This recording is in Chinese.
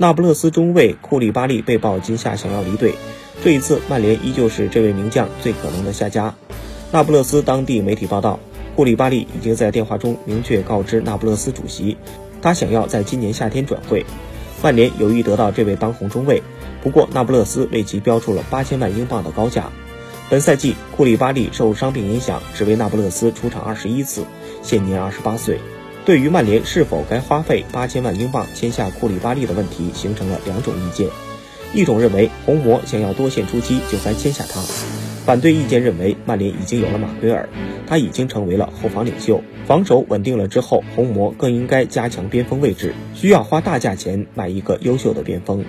那不勒斯中卫库利巴利被曝今夏想要离队，这一次曼联依旧是这位名将最可能的下家。那不勒斯当地媒体报道，库利巴利已经在电话中明确告知那不勒斯主席，他想要在今年夏天转会。曼联有意得到这位当红中卫，不过那不勒斯为其标出了八千万英镑的高价。本赛季库利巴利受伤病影响，只为那不勒斯出场二十一次，现年二十八岁。对于曼联是否该花费八千万英镑签下库里巴利的问题，形成了两种意见。一种认为红魔想要多线出击就该签下他，反对意见认为曼联已经有了马奎尔，他已经成为了后防领袖，防守稳定了之后，红魔更应该加强边锋位置，需要花大价钱买一个优秀的边锋。